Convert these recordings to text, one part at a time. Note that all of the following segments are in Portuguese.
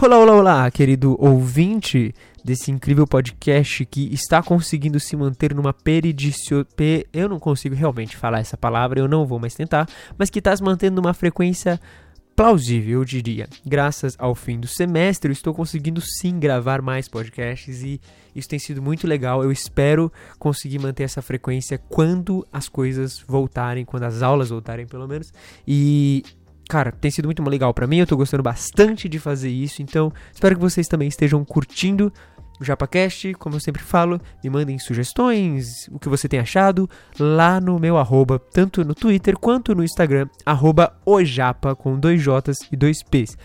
Olá, olá, olá, querido ouvinte desse incrível podcast que está conseguindo se manter numa peridicio... Pe... Eu não consigo realmente falar essa palavra, eu não vou mais tentar, mas que está se mantendo numa frequência plausível, eu diria. Graças ao fim do semestre, eu estou conseguindo sim gravar mais podcasts e isso tem sido muito legal. Eu espero conseguir manter essa frequência quando as coisas voltarem, quando as aulas voltarem, pelo menos. E cara, tem sido muito legal para mim, eu tô gostando bastante de fazer isso, então espero que vocês também estejam curtindo o JapaCast, como eu sempre falo, me mandem sugestões, o que você tem achado, lá no meu arroba, tanto no Twitter quanto no Instagram, arroba ojapa, com dois J's e dois P's.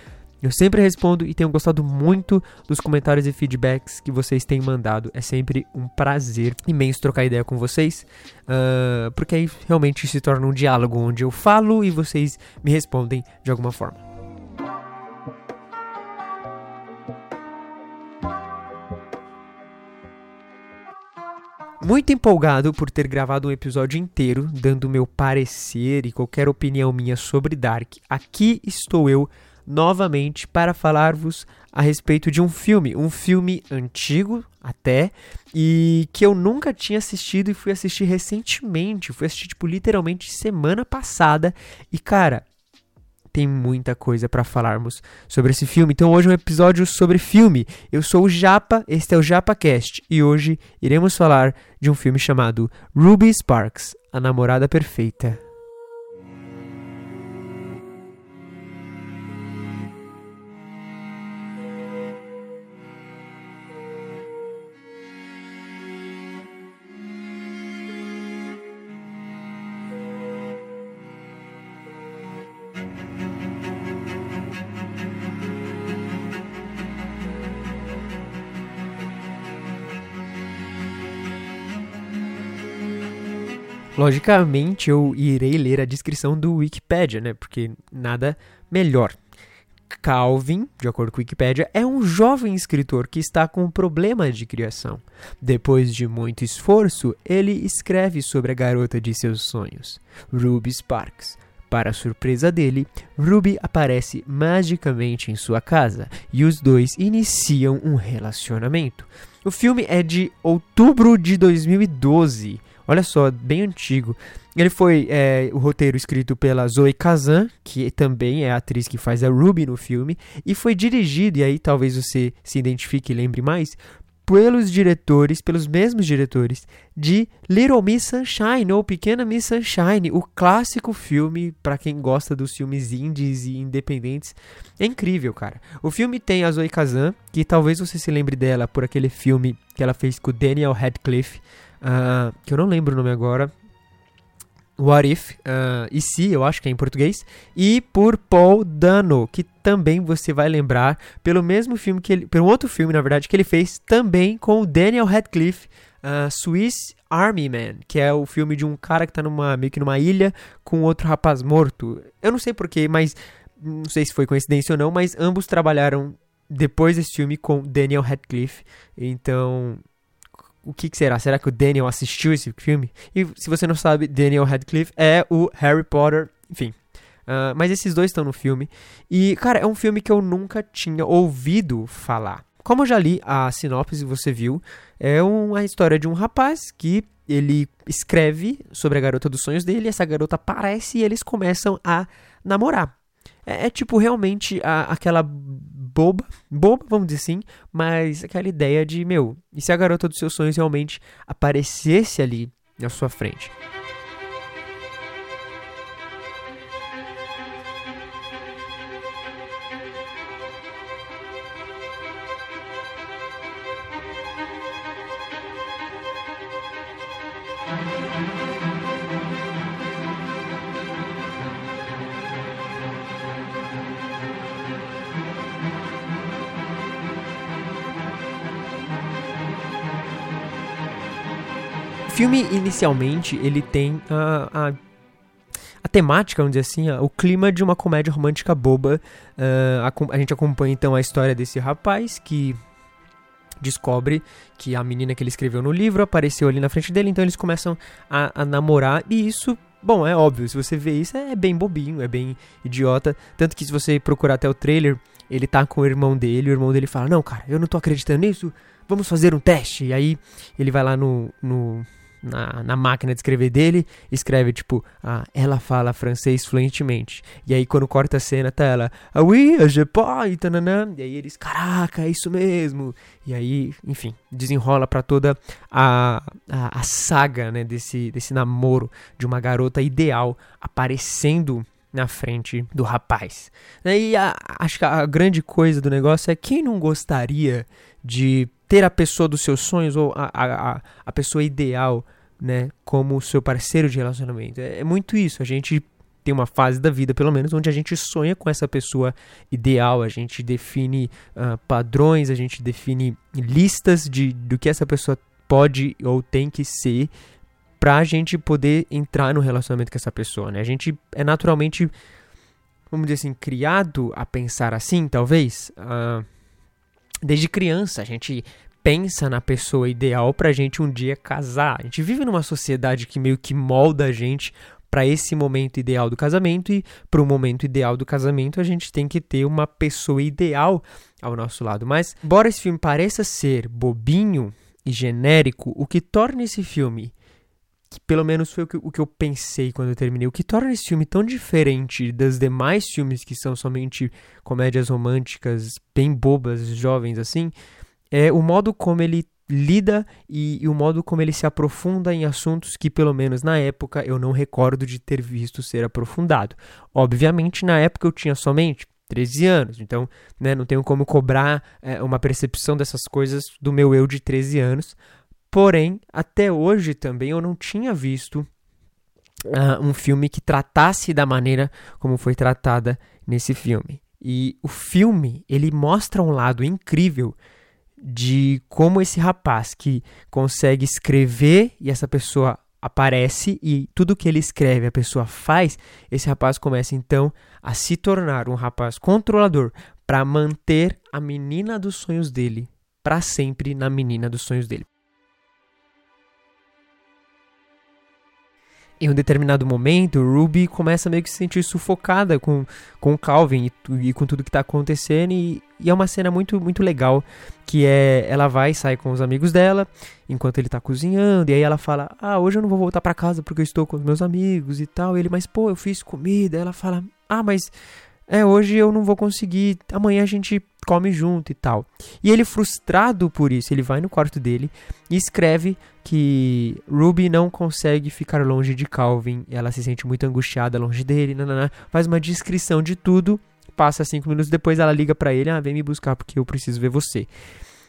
Eu sempre respondo e tenho gostado muito dos comentários e feedbacks que vocês têm mandado. É sempre um prazer imenso trocar ideia com vocês, uh, porque aí realmente se torna um diálogo onde eu falo e vocês me respondem de alguma forma. Muito empolgado por ter gravado um episódio inteiro, dando meu parecer e qualquer opinião minha sobre Dark, aqui estou eu novamente para falar-vos a respeito de um filme, um filme antigo até, e que eu nunca tinha assistido e fui assistir recentemente, fui assistir tipo literalmente semana passada, e cara, tem muita coisa para falarmos sobre esse filme. Então hoje é um episódio sobre filme. Eu sou o Japa, este é o JapaCast e hoje iremos falar de um filme chamado Ruby Sparks, a namorada perfeita. Logicamente, eu irei ler a descrição do Wikipedia, né? Porque nada melhor. Calvin, de acordo com a Wikipedia, é um jovem escritor que está com um problema de criação. Depois de muito esforço, ele escreve sobre a garota de seus sonhos, Ruby Sparks. Para surpresa dele, Ruby aparece magicamente em sua casa e os dois iniciam um relacionamento. O filme é de outubro de 2012 Olha só, bem antigo. Ele foi é, o roteiro escrito pela Zoe Kazan, que também é a atriz que faz a Ruby no filme, e foi dirigido, e aí talvez você se identifique e lembre mais, pelos diretores, pelos mesmos diretores, de Little Miss Sunshine, ou Pequena Miss Sunshine, o clássico filme para quem gosta dos filmes indies e independentes. É incrível, cara. O filme tem a Zoe Kazan, que talvez você se lembre dela por aquele filme que ela fez com o Daniel Radcliffe, uh, que eu não lembro o nome agora. What If, uh, e se, eu acho que é em português, e por Paul Dano, que também você vai lembrar pelo mesmo filme que ele, pelo outro filme, na verdade, que ele fez também com o Daniel Radcliffe, uh, Swiss Army Man, que é o filme de um cara que tá numa, meio que numa ilha com outro rapaz morto. Eu não sei porquê, mas não sei se foi coincidência ou não, mas ambos trabalharam depois desse filme com Daniel Radcliffe, então o que, que, será? Será que o Daniel assistiu esse filme? E se você não sabe, Daniel Radcliffe é o Harry Potter, enfim. Uh, mas esses dois estão no filme. E, cara, é um filme que eu nunca tinha ouvido falar. Como eu já li a sinopse, você viu, é uma história de um rapaz que ele escreve sobre a garota dos sonhos dele, essa garota aparece e eles começam a namorar. É, é tipo realmente a, aquela boba, boba, vamos dizer assim, mas aquela ideia de, meu, e se a garota dos seus sonhos realmente aparecesse ali na sua frente? Filme, inicialmente, ele tem a, a, a temática, vamos dizer assim, a, o clima de uma comédia romântica boba. A, a gente acompanha, então, a história desse rapaz que descobre que a menina que ele escreveu no livro apareceu ali na frente dele, então eles começam a, a, namorar, e isso, bom, é óbvio, se você vê isso, é bem bobinho, é bem idiota, tanto que se você procurar até o trailer, ele tá com o irmão dele, o irmão dele fala: Não, cara, eu não tô acreditando nisso, vamos fazer um teste. E aí ele vai lá no, no na, na máquina de escrever dele, escreve tipo, ah, ela fala francês fluentemente. E aí quando corta a cena, tá ela, ah oui, je pas, e, tananã, e aí eles, caraca, é isso mesmo. E aí, enfim, desenrola para toda a, a, a, saga, né, desse, desse namoro de uma garota ideal aparecendo na frente do rapaz. E a, acho que a grande coisa do negócio é quem não gostaria de ter a pessoa dos seus sonhos ou a, a, a pessoa ideal, né, como seu parceiro de relacionamento. É, é muito isso. A gente tem uma fase da vida, pelo menos, onde a gente sonha com essa pessoa ideal, a gente define uh, padrões, a gente define listas de do que essa pessoa pode ou tem que ser pra gente poder entrar no relacionamento com essa pessoa, né? A gente é naturalmente, vamos dizer assim, criado a pensar assim, talvez. Uh, desde criança, a gente pensa na pessoa ideal pra gente um dia casar. A gente vive numa sociedade que meio que molda a gente para esse momento ideal do casamento e para o momento ideal do casamento a gente tem que ter uma pessoa ideal ao nosso lado. Mas, embora esse filme pareça ser bobinho e genérico, o que torna esse filme que pelo menos foi o que, o que eu pensei quando eu terminei. O que torna esse filme tão diferente das demais filmes que são somente comédias românticas, bem bobas, jovens assim, é o modo como ele lida e, e, o modo como ele se aprofunda em assuntos que, pelo menos na época, eu não recordo de ter visto ser aprofundado. Obviamente, na época eu tinha somente 13 anos, então né, não tenho como cobrar é, uma percepção dessas coisas do meu eu de 13 anos, Porém, até hoje também eu não tinha visto uh, um filme que tratasse da maneira como foi tratada nesse filme. E o filme, ele mostra um lado incrível de como esse rapaz que consegue escrever e essa pessoa aparece e tudo que ele escreve a pessoa faz, esse rapaz começa então a se tornar um rapaz controlador para manter a menina dos sonhos dele para sempre na menina dos sonhos dele. Em um determinado momento, Ruby começa meio que se sentir sufocada com, com o Calvin e, e com tudo que está acontecendo. E, e, é uma cena muito, muito legal. Que é ela vai sair com os amigos dela enquanto ele está cozinhando. E aí ela fala: Ah, hoje eu não vou voltar para casa porque eu estou com os meus amigos e tal. E ele, mas pô, eu fiz comida. ela fala: Ah, mas é, hoje eu não vou conseguir, amanhã a gente come junto e tal. E ele, frustrado por isso, ele vai no quarto dele e escreve que Ruby não consegue ficar longe de Calvin, ela se sente muito angustiada longe dele, nanana, faz uma descrição de tudo, passa cinco minutos depois ela liga para ele, ah, vem me buscar porque eu preciso ver você.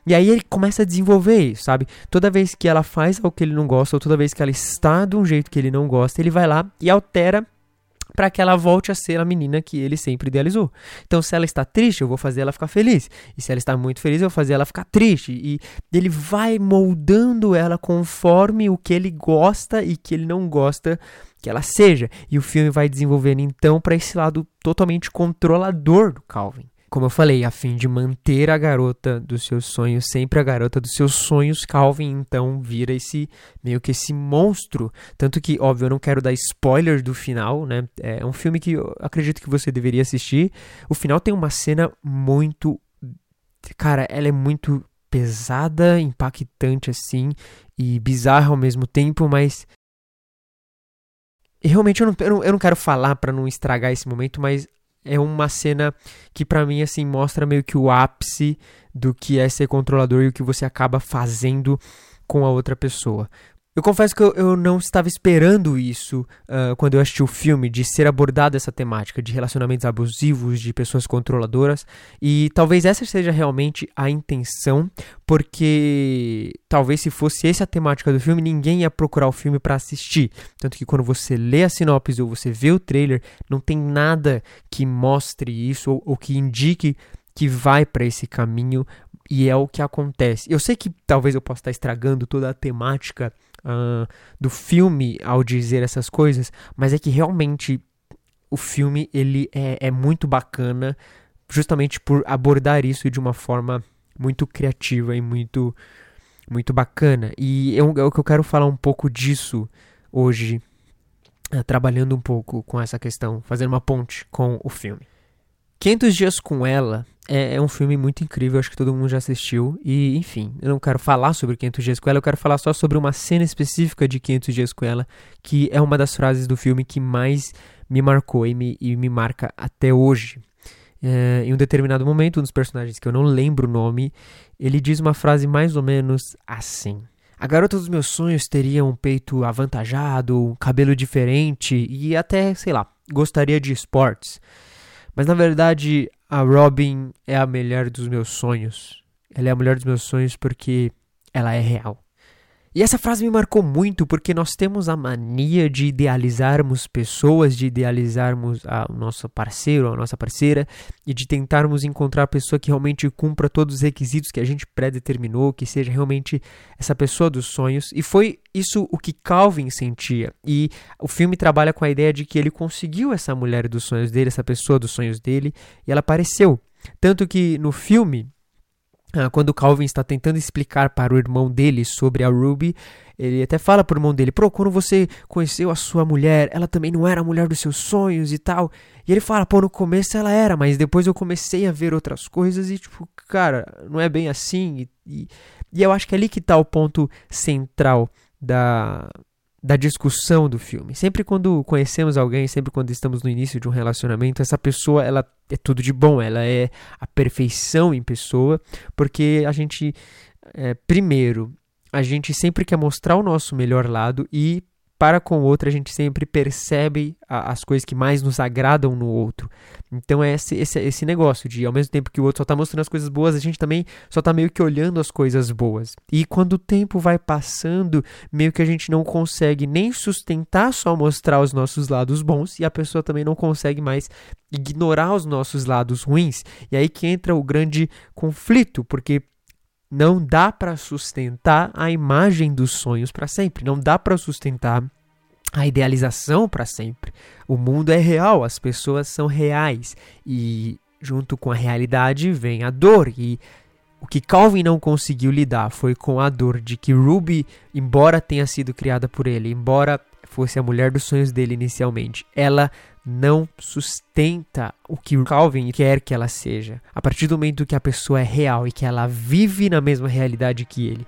E aí ele começa a desenvolver isso, sabe? Toda vez que ela faz algo que ele não gosta, ou toda vez que ela está de um jeito que ele não gosta, ele vai lá e altera para que ela volte a ser a menina que ele sempre idealizou. Então, se ela está triste, eu vou fazer ela ficar feliz. E se ela está muito feliz, eu vou fazer ela ficar triste. E ele vai moldando ela conforme o que ele gosta e que ele não gosta que ela seja. E o filme vai desenvolvendo então para esse lado totalmente controlador do Calvin como eu falei, a fim de manter a garota dos seus sonhos, sempre a garota dos seus sonhos, Calvin então vira esse meio que esse monstro. Tanto que, óbvio, eu não quero dar spoiler do final, né? É um filme que eu acredito que você deveria assistir. O final tem uma cena muito. Cara, ela é muito pesada, impactante assim, e bizarra ao mesmo tempo, mas. Realmente eu não, eu não, eu não quero falar para não estragar esse momento, mas é uma cena que para mim assim mostra meio que o ápice do que é ser controlador e o que você acaba fazendo com a outra pessoa. Eu confesso que eu, eu não estava esperando isso uh, quando eu assisti o filme, de ser abordada essa temática de relacionamentos abusivos, de pessoas controladoras, e talvez essa seja realmente a intenção, porque talvez se fosse essa a temática do filme, ninguém ia procurar o filme para assistir. Tanto que quando você lê a sinopse ou você vê o trailer, não tem nada que mostre isso ou, ou que indique que vai para esse caminho e é o que acontece. Eu sei que talvez eu possa estar estragando toda a temática uh, do filme ao dizer essas coisas, mas é que realmente o filme ele é, é muito bacana justamente por abordar isso de uma forma muito criativa e muito muito bacana. E é, o que eu quero falar um pouco disso hoje, uh, trabalhando um pouco com essa questão, fazendo uma ponte com o filme. 500 Dias com Ela é, é, um filme muito incrível, acho que todo mundo já assistiu. E, enfim, eu não quero falar sobre 500 Dias com Ela, eu quero falar só sobre uma cena específica de 500 Dias com Ela, que é uma das frases do filme que mais me marcou e me, e me marca até hoje. É, em um determinado momento, um dos personagens que eu não lembro o nome, ele diz uma frase mais ou menos assim. A garota dos meus sonhos teria um peito avantajado, um cabelo diferente e até, sei lá, gostaria de esportes. Mas na verdade, a Robin é a mulher dos meus sonhos. Ela é a mulher dos meus sonhos porque ela é real. E essa frase me marcou muito porque nós temos a mania de idealizarmos pessoas, de idealizarmos o nosso parceiro, a nossa parceira e de tentarmos encontrar a pessoa que realmente cumpra todos os requisitos que a gente predeterminou, que seja realmente essa pessoa dos sonhos. E foi isso o que Calvin sentia. E o filme trabalha com a ideia de que ele conseguiu essa mulher dos sonhos dele, essa pessoa dos sonhos dele, e ela apareceu. Tanto que no filme quando Calvin está tentando explicar para o irmão dele sobre a Ruby, ele até fala para o irmão dele: Pô, quando você conheceu a sua mulher, ela também não era a mulher dos seus sonhos e tal. E ele fala: Pô, no começo ela era, mas depois eu comecei a ver outras coisas e, tipo, cara, não é bem assim. E, e, e eu acho que é ali que está o ponto central da, da discussão do filme. Sempre quando conhecemos alguém, sempre quando estamos no início de um relacionamento, essa pessoa ela é tudo de bom, ela é a perfeição em pessoa, porque a gente é, primeiro a gente sempre quer mostrar o nosso melhor lado e para com o outro, a gente sempre percebe a, as coisas que mais nos agradam no outro. Então é esse, esse, esse negócio de, ao mesmo tempo que o outro só está mostrando as coisas boas, a gente também só está meio que olhando as coisas boas. E quando o tempo vai passando, meio que a gente não consegue nem sustentar só mostrar os nossos lados bons, e a pessoa também não consegue mais ignorar os nossos lados ruins. E aí que entra o grande conflito, porque não dá para sustentar a imagem dos sonhos para sempre, não dá para sustentar a idealização para sempre. O mundo é real, as pessoas são reais. E junto com a realidade vem a dor. E o que Calvin não conseguiu lidar foi com a dor de que Ruby, embora tenha sido criada por ele, embora fosse a mulher dos sonhos dele inicialmente, ela não sustenta o que Calvin quer que ela seja. A partir do momento que a pessoa é real e que ela vive na mesma realidade que ele,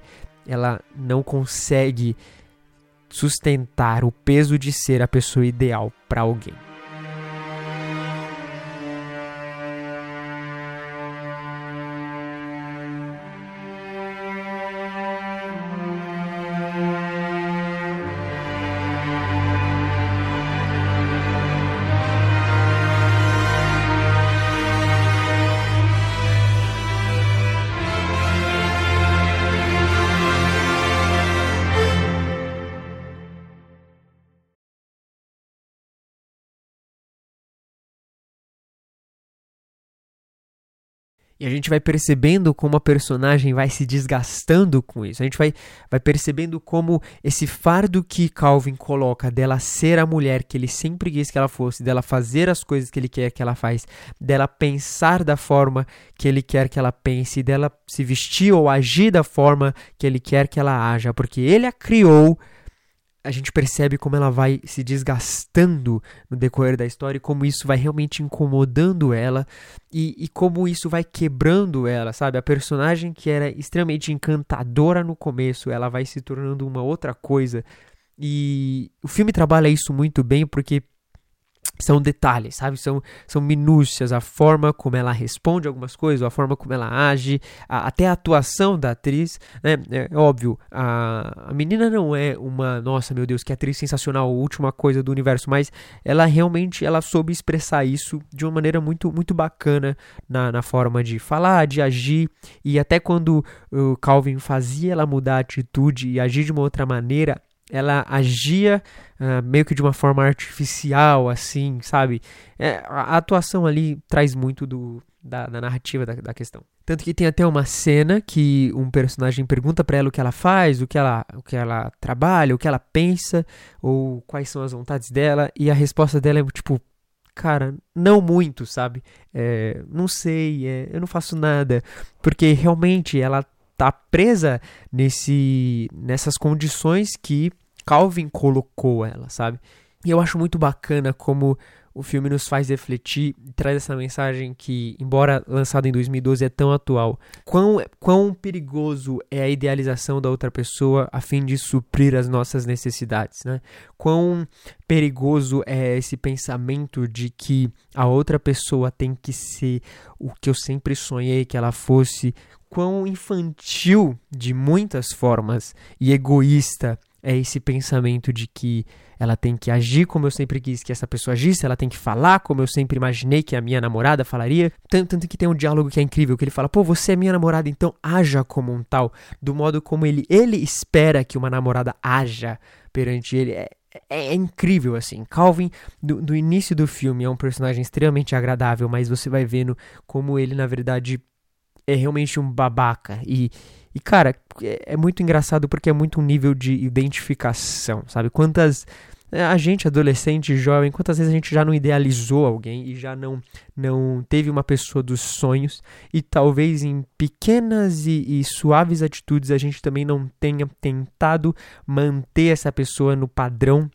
ela não consegue sustentar o peso de ser a pessoa ideal para alguém. E a gente vai percebendo como a personagem vai se desgastando com isso. A gente vai, vai percebendo como esse fardo que Calvin coloca dela ser a mulher que ele sempre quis que ela fosse, dela fazer as coisas que ele quer que ela faz, dela pensar da forma que ele quer que ela pense, dela se vestir ou agir da forma que ele quer que ela haja, porque ele a criou a gente percebe como ela vai se desgastando no decorrer da história e como isso vai realmente incomodando ela e, e, como isso vai quebrando ela, sabe? A personagem que era extremamente encantadora no começo, ela vai se tornando uma outra coisa. E o filme trabalha isso muito bem porque são detalhes, sabe? São, são minúcias, a forma como ela responde algumas coisas, a forma como ela age, a, até a atuação da atriz, né? É óbvio, a, a menina não é uma, nossa, meu Deus, que atriz sensacional, última coisa do universo, mas ela realmente, ela soube expressar isso de uma maneira muito, muito bacana na, na forma de falar, de agir, e até quando o Calvin fazia ela mudar a atitude e agir de uma outra maneira, ela agia uh, meio que de uma forma artificial, assim, sabe? É, a atuação ali traz muito do, da, da narrativa da, da, questão. Tanto que tem até uma cena que um personagem pergunta para ela o que ela faz, o que ela, o que ela trabalha, o que ela pensa, ou quais são as vontades dela, e a resposta dela é tipo, cara, não muito, sabe? É, não sei, é, eu não faço nada, porque realmente ela tá presa nesse, nessas condições que Calvin colocou ela, sabe? E eu acho muito bacana como o filme nos faz refletir e traz essa mensagem que, embora lançado em 2012, é tão atual. Quão, quão perigoso é a idealização da outra pessoa a fim de suprir as nossas necessidades, né? Quão perigoso é esse pensamento de que a outra pessoa tem que ser o que eu sempre sonhei que ela fosse, quão infantil de muitas formas e egoísta é esse pensamento de que ela tem que agir como eu sempre quis que essa pessoa agisse, ela tem que falar como eu sempre imaginei que a minha namorada falaria. Tanto, tanto que tem um diálogo que é incrível, que ele fala, pô, você é minha namorada, então haja como um tal, do modo como ele, ele espera que uma namorada haja perante ele. É, é, é incrível, assim. Calvin, do, do início do filme, é um personagem extremamente agradável, mas você vai vendo como ele, na verdade, é realmente um babaca. E, e cara, é, é muito engraçado porque é muito um nível de identificação, sabe? Quantas é, a gente, adolescente, jovem, quantas vezes a gente já não idealizou alguém e já não, não teve uma pessoa dos sonhos e talvez em pequenas e, e suaves atitudes a gente também não tenha tentado manter essa pessoa no padrão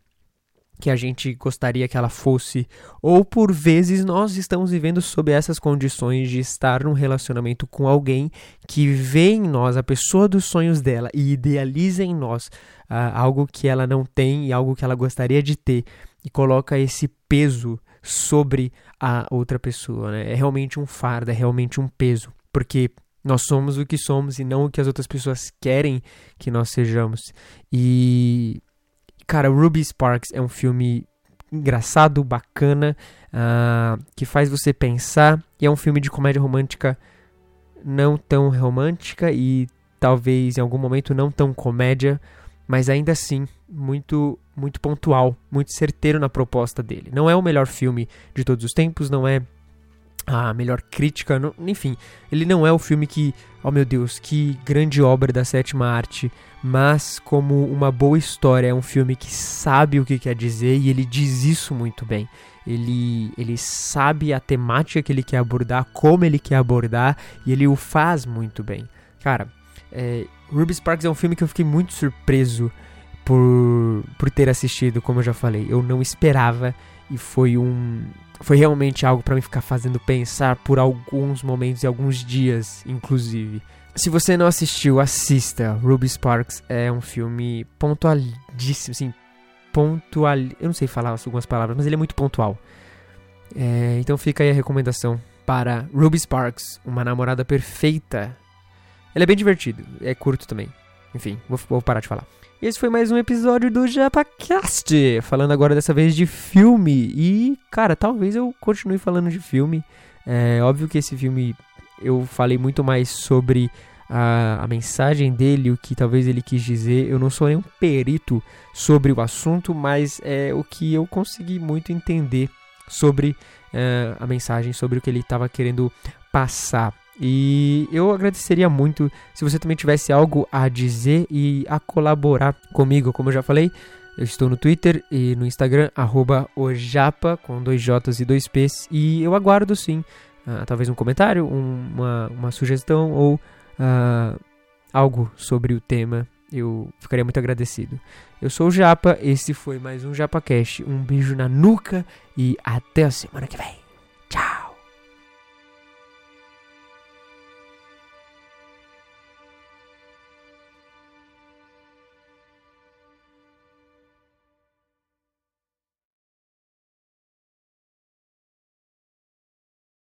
que a gente gostaria que ela fosse, ou por vezes nós estamos vivendo sob essas condições de estar num relacionamento com alguém que vê em nós a pessoa dos sonhos dela e idealiza em nós uh, algo que ela não tem e algo que ela gostaria de ter e coloca esse peso sobre a outra pessoa. Né? É realmente um fardo, é realmente um peso, porque nós somos o que somos e não o que as outras pessoas querem que nós sejamos. E Cara, Ruby Sparks é um filme engraçado, bacana, uh, que faz você pensar. E é um filme de comédia romântica não tão romântica e talvez em algum momento não tão comédia, mas ainda assim muito muito pontual, muito certeiro na proposta dele. Não é o melhor filme de todos os tempos, não é a melhor crítica, não, enfim, ele não é o filme que, oh meu Deus, que grande obra da sétima arte, mas como uma boa história, é um filme que sabe o que quer dizer e ele diz isso muito bem. Ele, ele sabe a temática que ele quer abordar, como ele quer abordar e ele o faz muito bem. Cara, é, Ruby Sparks é um filme que eu fiquei muito surpreso por, por ter assistido, como eu já falei. Eu não esperava e foi um foi realmente algo para me ficar fazendo pensar por alguns momentos e alguns dias, inclusive. Se você não assistiu, assista. Ruby Sparks é um filme pontualíssimo, assim, pontual. Eu não sei falar algumas palavras, mas ele é muito pontual. É, então fica aí a recomendação para Ruby Sparks, uma namorada perfeita. Ele é bem divertido, é curto também. Enfim, vou, vou parar de falar. Esse foi mais um episódio do JapaCast, falando agora dessa vez de filme. E, cara, talvez eu continue falando de filme. É óbvio que esse filme eu falei muito mais sobre a, a, mensagem dele, o que talvez ele quis dizer. Eu não sou nenhum perito sobre o assunto, mas é o que eu consegui muito entender sobre é, a mensagem, sobre o que ele estava querendo passar. E eu agradeceria muito se você também tivesse algo a dizer e a colaborar comigo. Como eu já falei, eu estou no Twitter e no Instagram, ojapa, com dois J's e dois P's. E eu aguardo sim, uh, talvez um comentário, um, uma, uma sugestão ou uh, algo sobre o tema. Eu ficaria muito agradecido. Eu sou o Japa, esse foi mais um JapaCast. Um beijo na nuca e até a semana que vem.